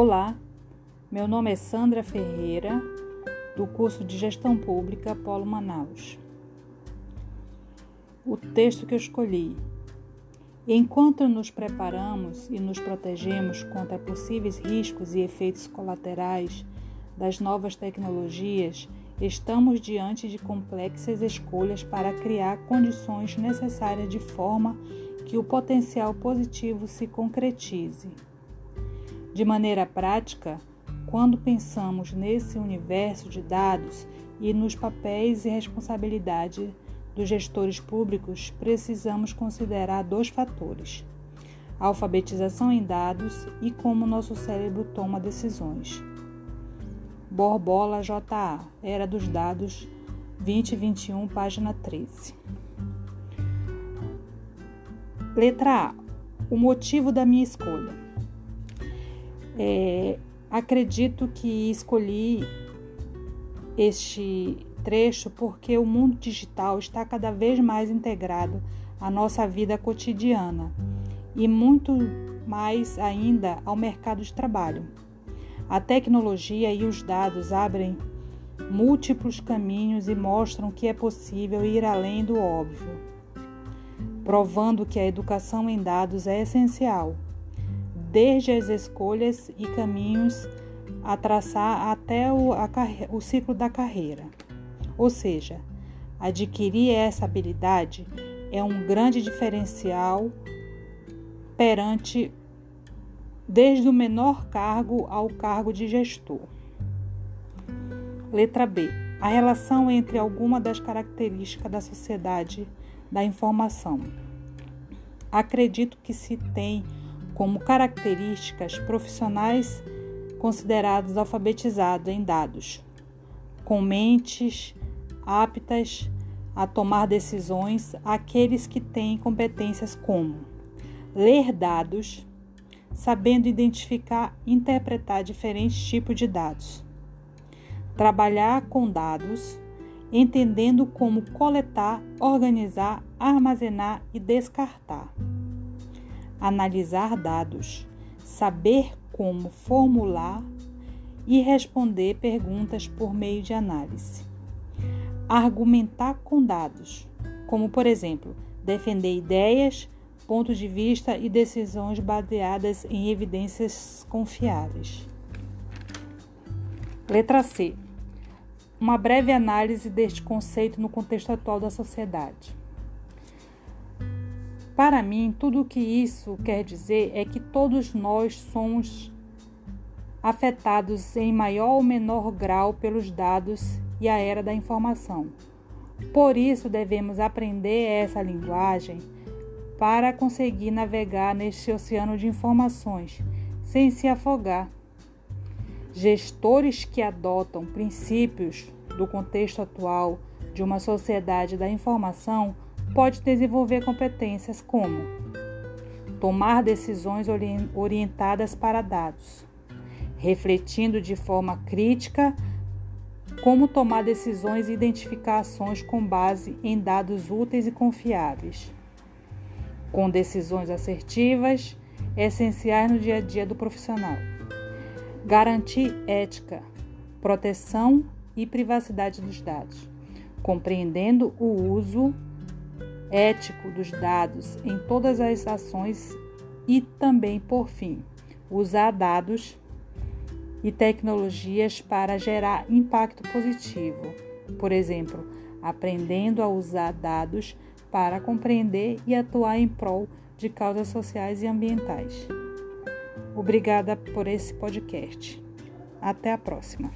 Olá, meu nome é Sandra Ferreira, do curso de Gestão Pública Polo Manaus. O texto que eu escolhi. Enquanto nos preparamos e nos protegemos contra possíveis riscos e efeitos colaterais das novas tecnologias, estamos diante de complexas escolhas para criar condições necessárias de forma que o potencial positivo se concretize. De maneira prática, quando pensamos nesse universo de dados e nos papéis e responsabilidade dos gestores públicos, precisamos considerar dois fatores: a alfabetização em dados e como nosso cérebro toma decisões. Borbola JA, Era dos Dados, 2021, página 13. Letra A. O motivo da minha escolha. É, acredito que escolhi este trecho porque o mundo digital está cada vez mais integrado à nossa vida cotidiana e muito mais ainda ao mercado de trabalho. A tecnologia e os dados abrem múltiplos caminhos e mostram que é possível ir além do óbvio, provando que a educação em dados é essencial desde as escolhas e caminhos a traçar até o, a, o ciclo da carreira. Ou seja, adquirir essa habilidade é um grande diferencial perante desde o menor cargo ao cargo de gestor. Letra B. A relação entre alguma das características da sociedade da informação. Acredito que se tem como características profissionais considerados alfabetizados em dados, com mentes aptas a tomar decisões aqueles que têm competências como ler dados, sabendo identificar e interpretar diferentes tipos de dados, trabalhar com dados, entendendo como coletar, organizar, armazenar e descartar analisar dados, saber como formular e responder perguntas por meio de análise. Argumentar com dados, como por exemplo, defender ideias, pontos de vista e decisões baseadas em evidências confiáveis. Letra C. Uma breve análise deste conceito no contexto atual da sociedade. Para mim, tudo o que isso quer dizer é que todos nós somos afetados em maior ou menor grau pelos dados e a era da informação. Por isso, devemos aprender essa linguagem para conseguir navegar neste oceano de informações sem se afogar. Gestores que adotam princípios do contexto atual de uma sociedade da informação pode desenvolver competências como tomar decisões orientadas para dados, refletindo de forma crítica como tomar decisões e identificar ações com base em dados úteis e confiáveis, com decisões assertivas essenciais no dia a dia do profissional. Garantir ética, proteção e privacidade dos dados, compreendendo o uso ético dos dados em todas as ações e também, por fim, usar dados e tecnologias para gerar impacto positivo. Por exemplo, aprendendo a usar dados para compreender e atuar em prol de causas sociais e ambientais. Obrigada por esse podcast. Até a próxima.